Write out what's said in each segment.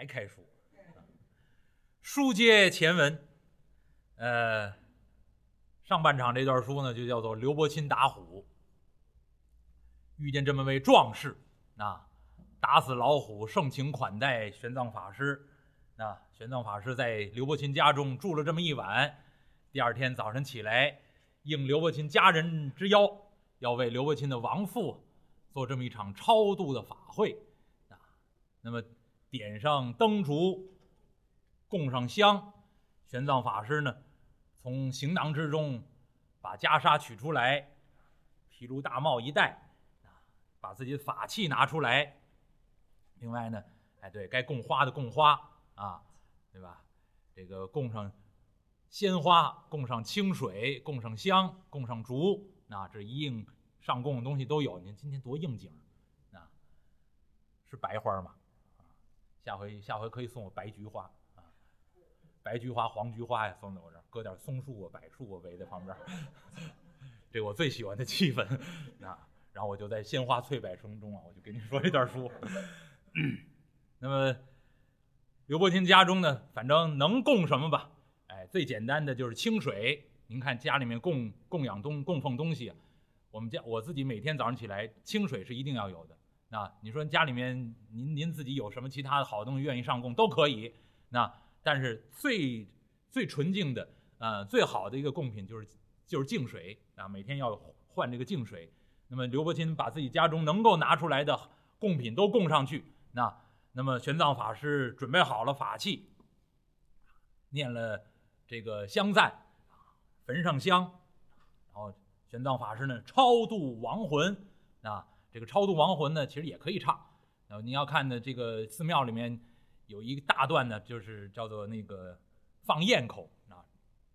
还开书。书接前文，呃，上半场这段书呢，就叫做刘伯钦打虎。遇见这么位壮士，啊，打死老虎，盛情款待玄奘法师。啊，玄奘法师在刘伯钦家中住了这么一晚。第二天早晨起来，应刘伯钦家人之邀，要为刘伯钦的亡父做这么一场超度的法会。啊，那么点上灯烛，供上香。玄奘法师呢，从行囊之中把袈裟取出来，毗卢大帽一戴。啊把自己的法器拿出来，另外呢，哎，对该供花的供花啊，对吧？这个供上鲜花，供上清水，供上香，供上烛，啊，这一应上供的东西都有。您今天多应景啊！是白花吗？下回下回可以送我白菊花啊，白菊花、黄菊花呀，送在我这儿，搁点松树啊、柏树啊围在旁边，这我最喜欢的气氛啊。然后我就在鲜花翠柏声中啊，我就给你说这段书。那么刘伯钦家中呢，反正能供什么吧？哎，最简单的就是清水。您看家里面供供养东供奉东西，我们家我自己每天早上起来清水是一定要有的。那你说家里面您您自己有什么其他的好东西愿意上供都可以。那但是最最纯净的呃最好的一个贡品就是就是净水啊，每天要换这个净水。那么刘伯钦把自己家中能够拿出来的贡品都供上去，那那么玄奘法师准备好了法器，念了这个香赞，焚上香，然后玄奘法师呢超度亡魂，啊，这个超度亡魂呢其实也可以唱，然后您要看的这个寺庙里面有一大段呢，就是叫做那个放焰口啊，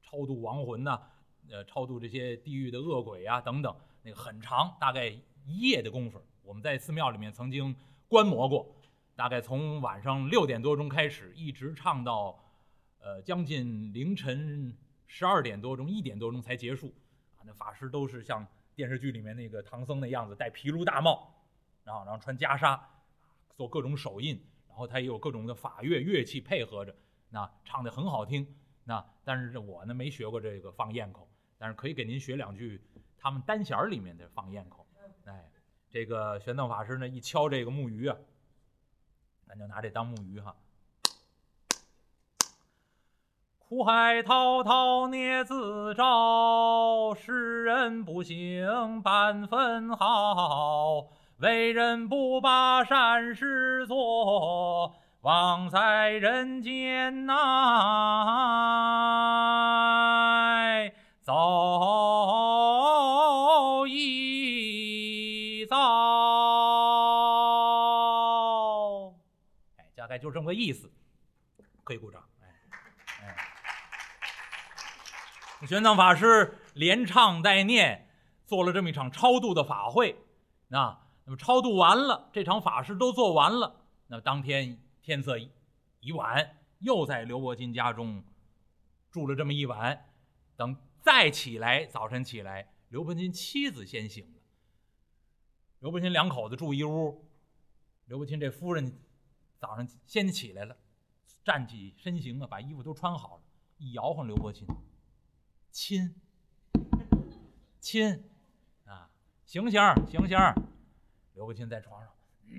超度亡魂呐，呃，超度这些地狱的恶鬼啊等等。那个很长，大概一夜的功夫。我们在寺庙里面曾经观摩过，大概从晚上六点多钟开始，一直唱到，呃，将近凌晨十二点多钟、一点多钟才结束。啊，那法师都是像电视剧里面那个唐僧那样子，戴皮卢大帽，然后然后穿袈裟，做各种手印，然后他也有各种的法乐乐器配合着，那唱的很好听。那但是我呢没学过这个放焰口，但是可以给您学两句。他们单弦儿里面的放焰口，哎，这个玄奘法师呢一敲这个木鱼啊，咱就拿这当木鱼哈。苦海滔滔孽自招，世人不行半分好，为人不把善事做，枉在人间呐，走一遭大概。就这么个意思，可以鼓掌。哎哎，玄奘法师连唱带念，做了这么一场超度的法会。那那么超度完了，这场法事都做完了。那么当天天色已晚，又在刘伯钦家中住了这么一晚。等再起来，早晨起来，刘伯钦妻子先醒了。刘伯钦两口子住一屋，刘伯钦这夫人。早上先起来了，站起身形啊，把衣服都穿好了，一摇晃刘伯钦，亲，亲，啊，醒醒醒醒！刘伯钦在床上，哎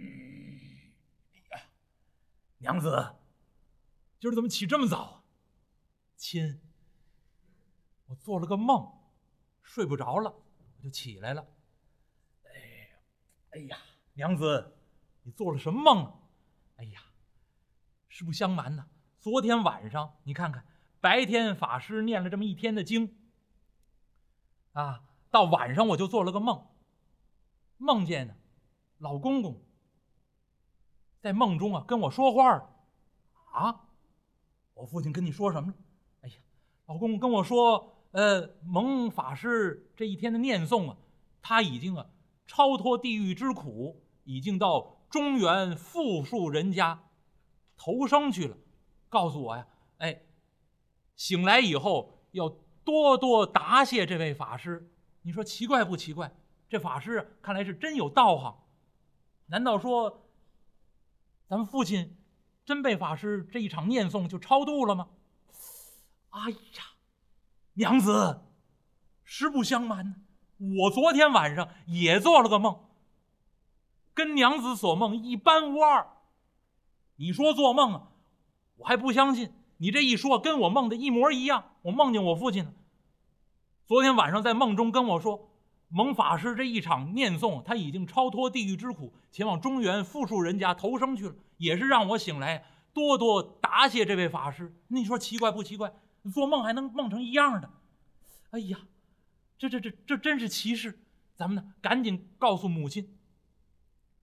呀，娘子，今儿怎么起这么早啊？亲，我做了个梦，睡不着了，我就起来了。哎，哎呀，娘子，你做了什么梦啊？哎呀，实不相瞒呢，昨天晚上你看看，白天法师念了这么一天的经，啊，到晚上我就做了个梦，梦见呢，老公公在梦中啊跟我说话啊，我父亲跟你说什么了？哎呀，老公公跟我说，呃，蒙法师这一天的念诵啊，他已经啊超脱地狱之苦，已经到。中原富庶人家投生去了，告诉我呀，哎，醒来以后要多多答谢这位法师。你说奇怪不奇怪？这法师看来是真有道行。难道说咱们父亲真被法师这一场念诵就超度了吗？哎呀，娘子，实不相瞒，我昨天晚上也做了个梦，跟娘子所梦一般无二。你说做梦啊，我还不相信。你这一说，跟我梦的一模一样。我梦见我父亲了。昨天晚上在梦中跟我说，蒙法师这一场念诵，他已经超脱地狱之苦，前往中原富庶人家投生去了。也是让我醒来，多多答谢这位法师。你说奇怪不奇怪？做梦还能梦成一样的？哎呀，这这这这真是奇事！咱们呢，赶紧告诉母亲。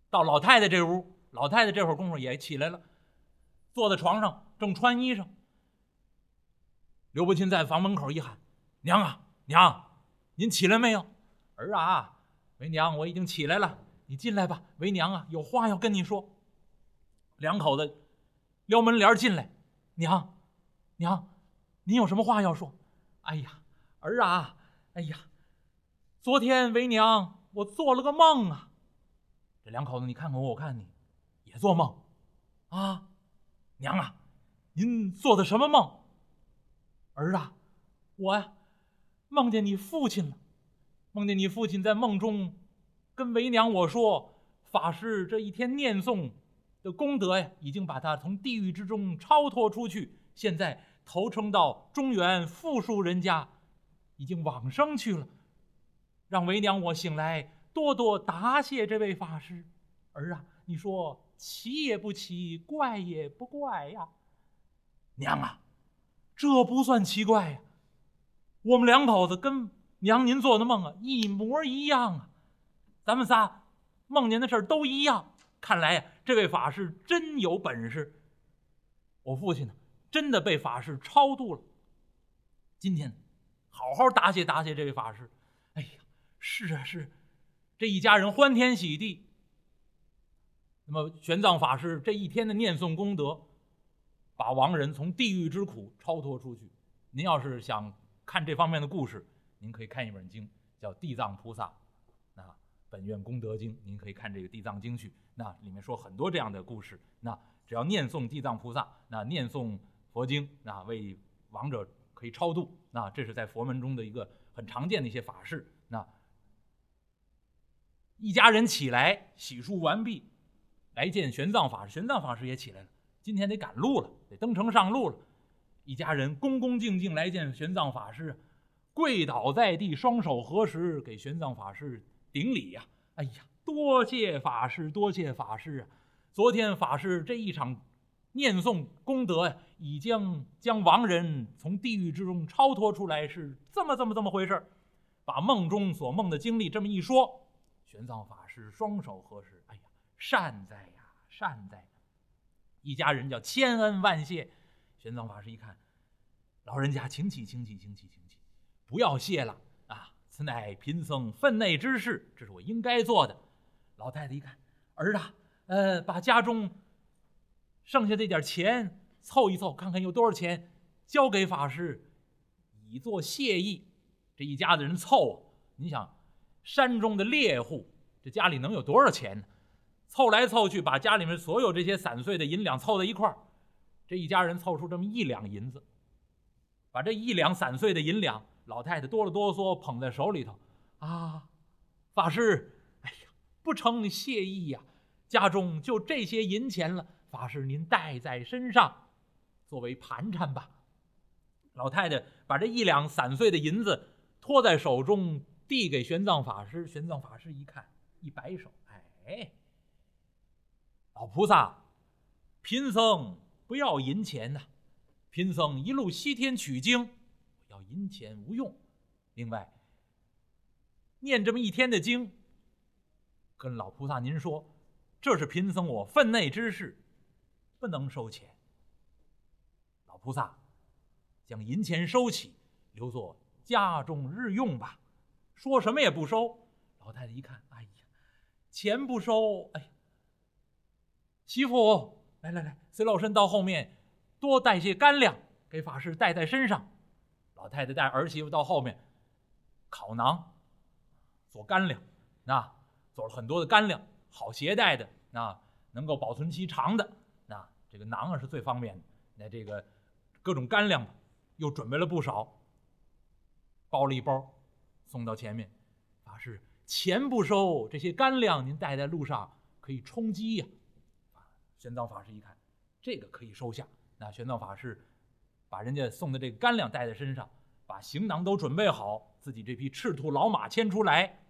到老太太这屋，老太太这会儿功夫也起来了，坐在床上正穿衣裳。刘伯钦在房门口一喊：“娘啊，娘，您起来没有？”“儿啊，为娘，我已经起来了。你进来吧，为娘啊，有话要跟你说。”两口子撩门帘进来，“娘，娘，您有什么话要说？”“哎呀，儿啊，哎呀，昨天为娘我做了个梦啊。”这两口子，你看看我，我看你，也做梦啊？娘啊，您做的什么梦？儿啊，我呀，梦见你父亲了，梦见你父亲在梦中跟为娘我说，法师这一天念诵的功德呀，已经把他从地狱之中超脱出去，现在投生到中原富庶人家，已经往生去了。让为娘我醒来，多多答谢这位法师。儿啊，你说奇也不奇，怪也不怪呀，娘啊。这不算奇怪呀，我们两口子跟娘您做的梦啊一模一样啊，咱们仨梦见的事都一样。看来呀，这位法师真有本事。我父亲呢，真的被法师超度了。今天好好答谢答谢这位法师。哎呀，是啊是，这一家人欢天喜地。那么玄奘法师这一天的念诵功德。把亡人从地狱之苦超脱出去。您要是想看这方面的故事，您可以看一本经，叫《地藏菩萨》，啊，本愿功德经。您可以看这个《地藏经》去，那里面说很多这样的故事。那只要念诵地藏菩萨，那念诵佛经，那为亡者可以超度。那这是在佛门中的一个很常见的一些法事。那一家人起来洗漱完毕，来见玄奘法师。玄奘法师也起来了。今天得赶路了，得登城上路了。一家人恭恭敬敬来见玄奘法师，跪倒在地，双手合十，给玄奘法师顶礼呀！哎呀，多谢法师，多谢法师啊！昨天法师这一场念诵功德呀，已将将亡人从地狱之中超脱出来，是这么这么这么回事把梦中所梦的经历这么一说，玄奘法师双手合十，哎呀，善哉呀，善哉！一家人叫千恩万谢，玄奘法师一看，老人家请起，请起，请起，请起，不要谢了啊！此乃贫僧分内之事，这是我应该做的。老太太一看，儿啊，呃，把家中剩下这点钱凑一凑，看看有多少钱，交给法师，以作谢意。这一家子人凑啊，你想，山中的猎户，这家里能有多少钱呢？凑来凑去，把家里面所有这些散碎的银两凑在一块儿，这一家人凑出这么一两银子，把这一两散碎的银两，老太太哆了哆嗦捧在手里头，啊，法师，哎呀，不成谢意呀，家中就这些银钱了，法师您带在身上，作为盘缠吧。老太太把这一两散碎的银子托在手中，递给玄奘法师，玄奘法师一看，一摆手，哎。老菩萨，贫僧不要银钱呐，贫僧一路西天取经，要银钱无用。另外，念这么一天的经，跟老菩萨您说，这是贫僧我分内之事，不能收钱。老菩萨，将银钱收起，留作家中日用吧。说什么也不收。老太太一看，哎呀，钱不收，哎。媳妇，来来来，随老身到后面，多带些干粮给法师带在身上。老太太带儿媳妇到后面，烤馕，做干粮，那做了很多的干粮，好携带的，那能够保存期长的，那这个馕啊是最方便的。那这个各种干粮又准备了不少，包了一包，送到前面。法师钱不收，这些干粮您带在路上可以充饥呀。玄奘法师一看，这个可以收下。那玄奘法师把人家送的这个干粮带在身上，把行囊都准备好，自己这匹赤兔老马牵出来，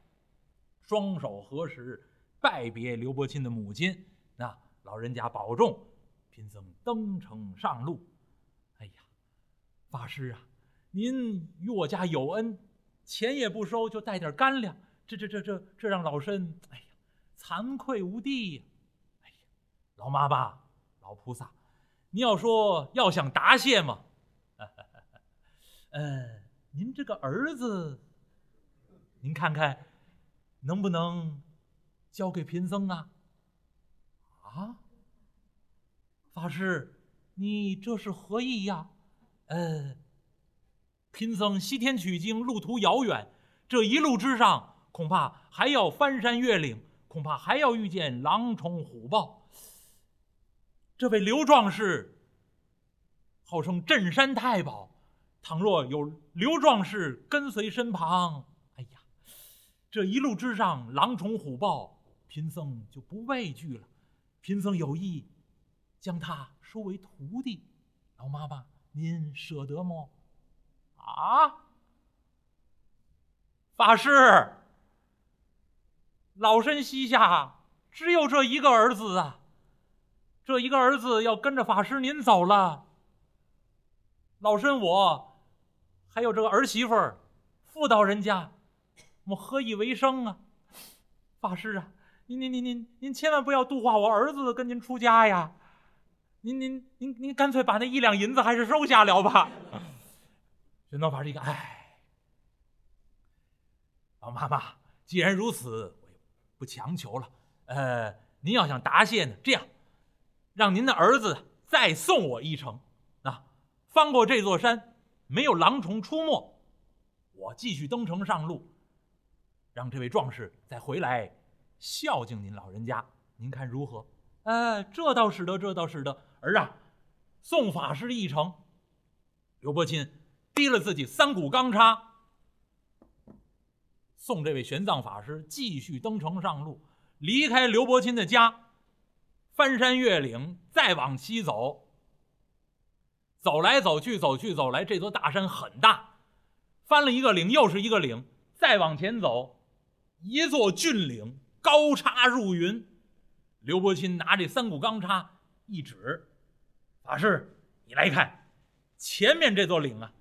双手合十，拜别刘伯钦的母亲。那老人家保重，贫僧登城上路。哎呀，法师啊，您与我家有恩，钱也不收，就带点干粮，这这这这这让老身哎呀惭愧无地呀。老妈妈，老菩萨，你要说要想答谢吗？呃，您这个儿子，您看看能不能交给贫僧啊？啊，法师，你这是何意呀？呃，贫僧西天取经路途遥远，这一路之上恐怕还要翻山越岭，恐怕还要遇见狼虫虎豹。这位刘壮士号称镇山太保，倘若有刘壮士跟随身旁，哎呀，这一路之上狼虫虎豹，贫僧就不畏惧了。贫僧有意将他收为徒弟，老妈妈您舍得吗？啊，法师，老身膝下只有这一个儿子啊。这一个儿子要跟着法师您走了，老身我还有这个儿媳妇儿，妇道人家，我何以为生啊？法师啊，您您您您您千万不要度化我儿子跟您出家呀！您您您您干脆把那一两银子还是收下了吧。玄奘法师一看，哎，老妈妈，既然如此，我也不强求了。呃，您要想答谢呢，这样。让您的儿子再送我一程，啊，翻过这座山，没有狼虫出没，我继续登城上路，让这位壮士再回来孝敬您老人家，您看如何？哎，这倒使得，这倒使得。儿啊，送法师一程。刘伯钦提了自己三股钢叉，送这位玄奘法师继续登城上路，离开刘伯钦的家。翻山越岭，再往西走，走来走去，走去走来，这座大山很大，翻了一个岭又是一个岭，再往前走，一座峻岭高插入云。刘伯钦拿这三股钢叉一指：“法师，你来看，前面这座岭啊，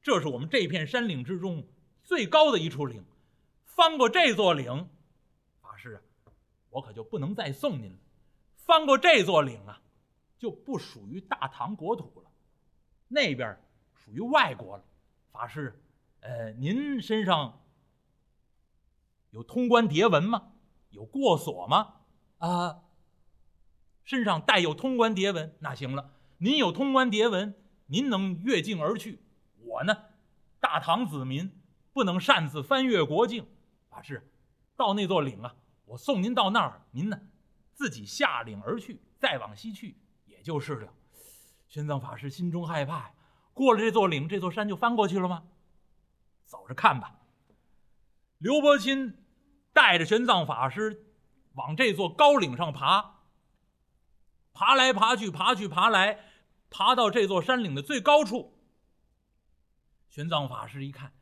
这是我们这片山岭之中最高的一处岭。翻过这座岭，法师啊，我可就不能再送您了。”翻过这座岭啊，就不属于大唐国土了，那边属于外国了。法师，呃，您身上有通关牒文吗？有过锁吗？啊，身上带有通关牒文，那行了，您有通关牒文，您能越境而去。我呢，大唐子民不能擅自翻越国境。法师，到那座岭啊，我送您到那儿，您呢？自己下岭而去，再往西去，也就是了。玄奘法师心中害怕，过了这座岭，这座山就翻过去了吗？走着看吧。刘伯钦带着玄奘法师往这座高岭上爬，爬来爬去，爬去爬来，爬到这座山岭的最高处。玄奘法师一看，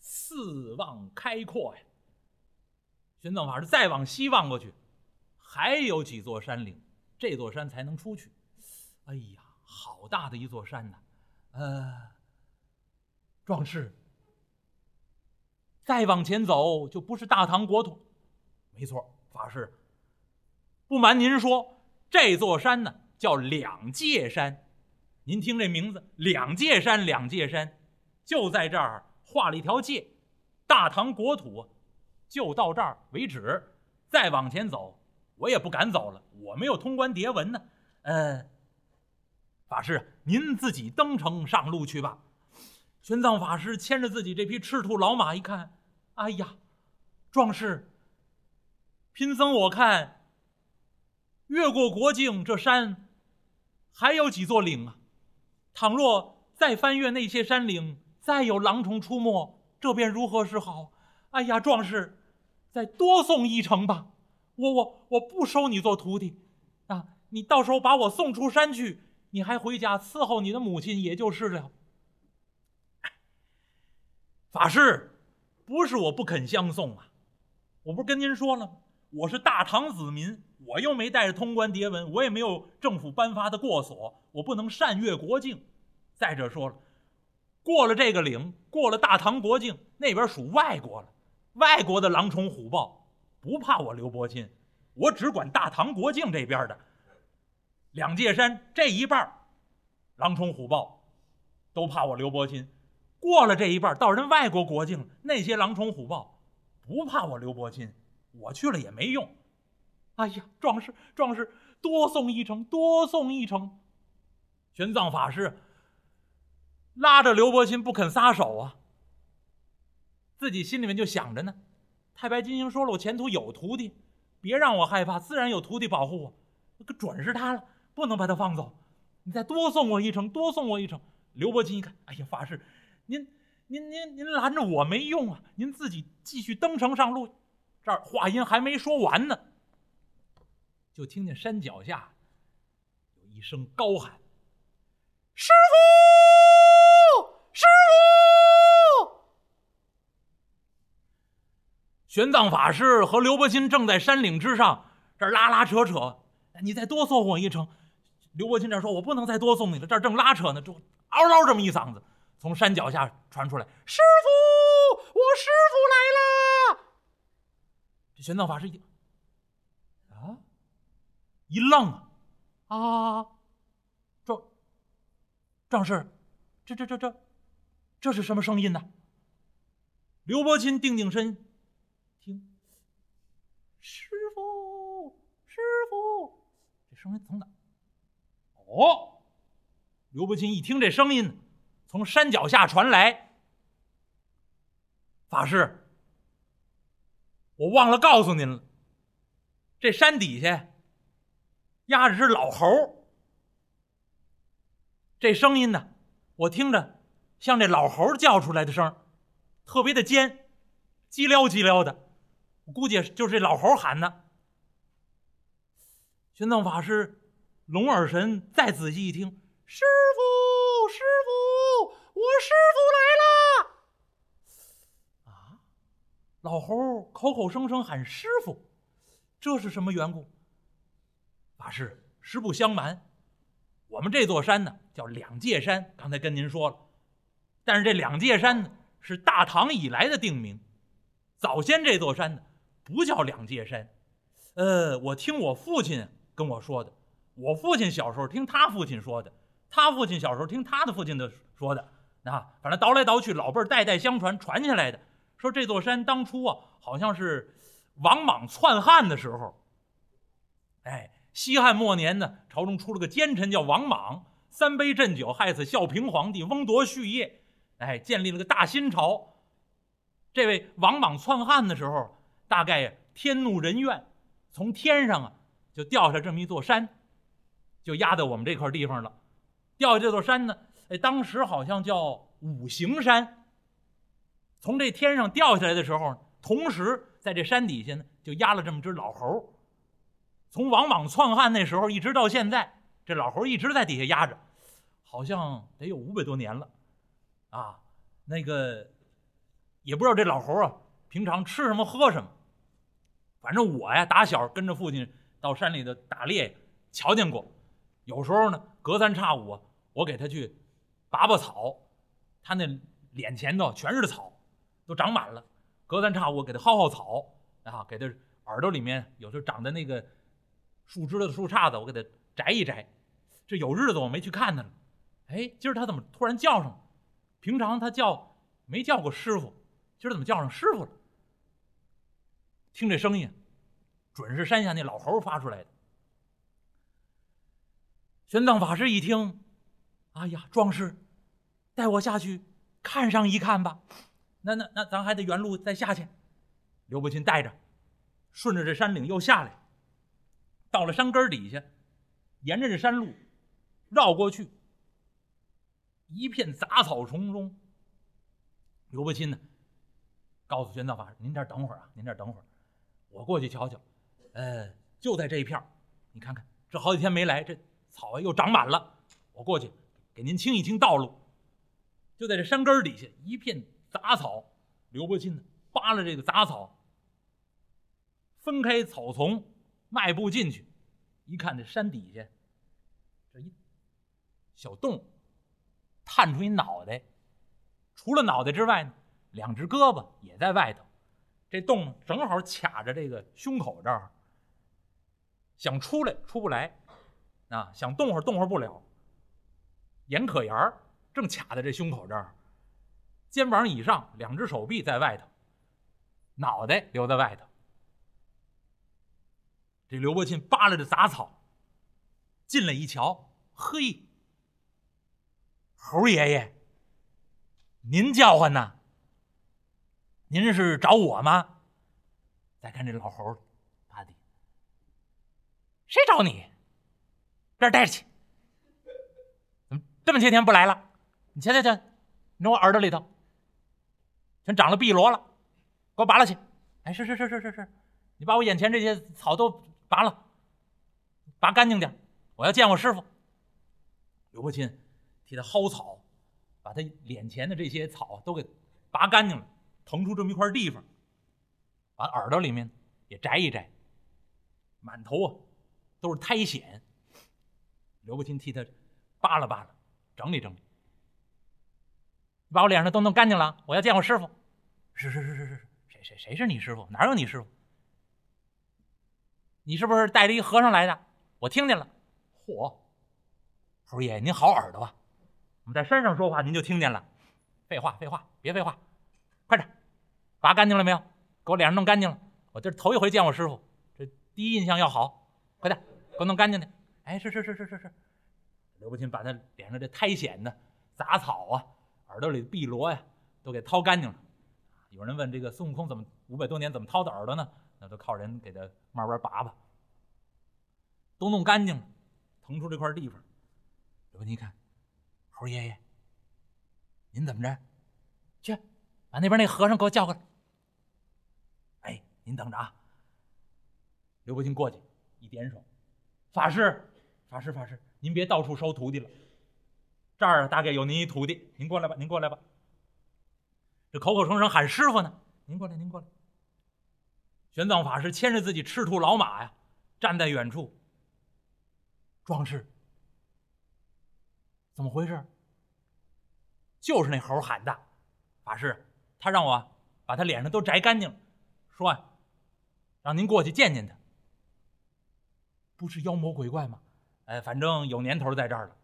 四望开阔呀。玄奘法师再往西望过去。还有几座山岭，这座山才能出去。哎呀，好大的一座山呐！呃，壮士，再往前走就不是大唐国土。没错，法师，不瞒您说，这座山呢叫两界山。您听这名字，两界山，两界山，就在这儿画了一条界，大唐国土就到这儿为止。再往前走。我也不敢走了，我没有通关牒文呢。呃，法师，您自己登城上路去吧。玄奘法师牵着自己这匹赤兔老马，一看，哎呀，壮士，贫僧我看，越过国境，这山还有几座岭啊！倘若再翻越那些山岭，再有狼虫出没，这便如何是好？哎呀，壮士，再多送一程吧！我我我不收你做徒弟啊！你到时候把我送出山去，你还回家伺候你的母亲，也就是了。法师，不是我不肯相送啊！我不是跟您说了吗？我是大唐子民。我又没带着通关牒文，我也没有政府颁发的过所，我不能擅越国境。再者说了，过了这个岭，过了大唐国境，那边属外国了。外国的狼虫虎豹不怕我刘伯钦，我只管大唐国境这边的两界山这一半狼虫虎豹都怕我刘伯钦。过了这一半到人外国国境，那些狼虫虎豹不怕我刘伯钦，我去了也没用。哎呀，壮士，壮士，多送一程，多送一程。玄奘法师拉着刘伯钦不肯撒手啊，自己心里面就想着呢。太白金星说了，我前途有徒弟，别让我害怕，自然有徒弟保护我。可准是他了，不能把他放走。你再多送我一程，多送我一程。刘伯钦一看，哎呀，法师，您您您您拦着我没用啊，您自己继续登城上路。这儿话音还没说完呢。就听见山脚下有一声高喊：“师傅，师傅！”玄奘法师和刘伯钦正在山岭之上，这拉拉扯扯。你再多送我一程。刘伯钦这说：“我不能再多送你了。”这正拉扯呢，就嗷嗷这么一嗓子从山脚下传出来：“师傅，我师傅来了！”这玄奘法师一啊。一愣，啊！壮壮士，这这这这，这是什么声音呢？刘伯钦定定身，听，师傅，师傅，声音从哪？哦，刘伯钦一听这声音，从山脚下传来。法师，我忘了告诉您了，这山底下。压着只老猴，这声音呢，我听着像这老猴叫出来的声特别的尖，叽撩叽撩的，我估计就是这老猴喊的。玄奘法师龙耳神再仔细一听，师傅，师傅，我师傅来了！啊，老猴口口声声喊师傅，这是什么缘故？法师，实不相瞒，我们这座山呢叫两界山。刚才跟您说了，但是这两界山呢是大唐以来的定名，早先这座山呢不叫两界山。呃，我听我父亲跟我说的，我父亲小时候听他父亲说的，他父亲小时候听他的父亲的说的，啊，反正倒来倒去，老辈儿代代相传传下来的，说这座山当初啊好像是王莽篡汉的时候，哎。西汉末年呢，朝中出了个奸臣，叫王莽，三杯鸩酒害死孝平皇帝，翁夺序业，哎，建立了个大新朝。这位王莽篡汉的时候，大概天怒人怨，从天上啊就掉下这么一座山，就压在我们这块地方了。掉下这座山呢，哎，当时好像叫五行山。从这天上掉下来的时候，同时在这山底下呢，就压了这么只老猴。从王莽篡汉那时候一直到现在，这老猴一直在底下压着，好像得有五百多年了，啊，那个也不知道这老猴啊平常吃什么喝什么，反正我呀打小跟着父亲到山里头打猎，瞧见过，有时候呢隔三差五我给他去拔拔草，他那脸前头全是草，都长满了，隔三差五给他薅薅草啊，给他耳朵里面有时候长的那个。树枝的树杈子，我给他摘一摘。这有日子我没去看他了。哎，今儿他怎么突然叫上了？平常他叫没叫过师傅，今儿怎么叫上师傅了？听这声音，准是山下那老猴发出来的。玄奘法师一听，哎呀，壮士，带我下去看上一看吧。那那那，咱还得原路再下去。刘伯钦带着，顺着这山岭又下来。到了山根底下，沿着这山路，绕过去，一片杂草丛中。刘伯钦呢，告诉玄奘法师：“您这儿等会儿啊，您这儿等会儿，我过去瞧瞧。呃，就在这一片你看看，这好几天没来，这草又长满了。我过去给您清一清道路。就在这山根底下，一片杂草。刘伯钦呢，扒拉这个杂草，分开草丛，迈步进去，一看这山底下，这一小洞，探出一脑袋。”除了脑袋之外呢，两只胳膊也在外头。这洞正好卡着这个胸口这儿，想出来出不来，啊，想动会动会不了。眼可沿儿正卡在这胸口这儿，肩膀以上两只手臂在外头，脑袋留在外头。这刘伯钦扒拉着杂草，进来一瞧，嘿，猴爷爷。您叫唤呢？您是找我吗？再看这老猴，谁找你？这儿待着去。怎么这么些天不来了？你瞧瞧瞧，你我耳朵里头全长了碧螺了，给我拔了去！哎，是是是是是是，你把我眼前这些草都拔了，拔干净点，我要见我师傅。刘伯钦替他薅草。把他脸前的这些草都给拔干净了，腾出这么一块地方，把耳朵里面也摘一摘，满头啊都是苔藓。刘伯钦替他扒拉扒拉，整理整理，把我脸上都弄干净了。我要见我师傅。是是是是是，谁谁谁是你师傅？哪有你师傅？你是不是带着一和尚来的？我听见了。嚯，猴爷爷您好耳朵啊！我们在山上说话，您就听见了。废话，废话，别废话，快点，拔干净了没有？给我脸上弄干净了。我这头一回见我师傅，这第一印象要好。快点，给我弄干净点。哎，是是是是是是。刘伯钦把他脸上这苔藓呢、杂草啊、耳朵里的碧螺呀，都给掏干净了。有人问这个孙悟空怎么五百多年怎么掏的耳朵呢？那都靠人给他慢慢拔拔，都弄干净了，腾出这块地方。刘伯钦一看。猴爷爷，您怎么着？去，把那边那和尚给我叫过来。哎，您等着啊！刘伯钦过去一点手，法师，法师，法师，您别到处收徒弟了。这儿大概有您一徒弟，您过来吧，您过来吧。这口口声声喊师傅呢，您过来，您过来。玄奘法师牵着自己赤兔老马呀，站在远处。壮士。怎么回事？就是那猴喊的，法师，他让我把他脸上都摘干净，说啊，让您过去见见他。不是妖魔鬼怪吗？哎，反正有年头在这儿了，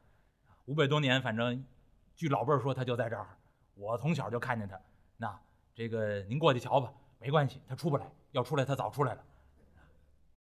五百多年，反正据老辈儿说他就在这儿，我从小就看见他。那这个您过去瞧吧，没关系，他出不来，要出来他早出来了。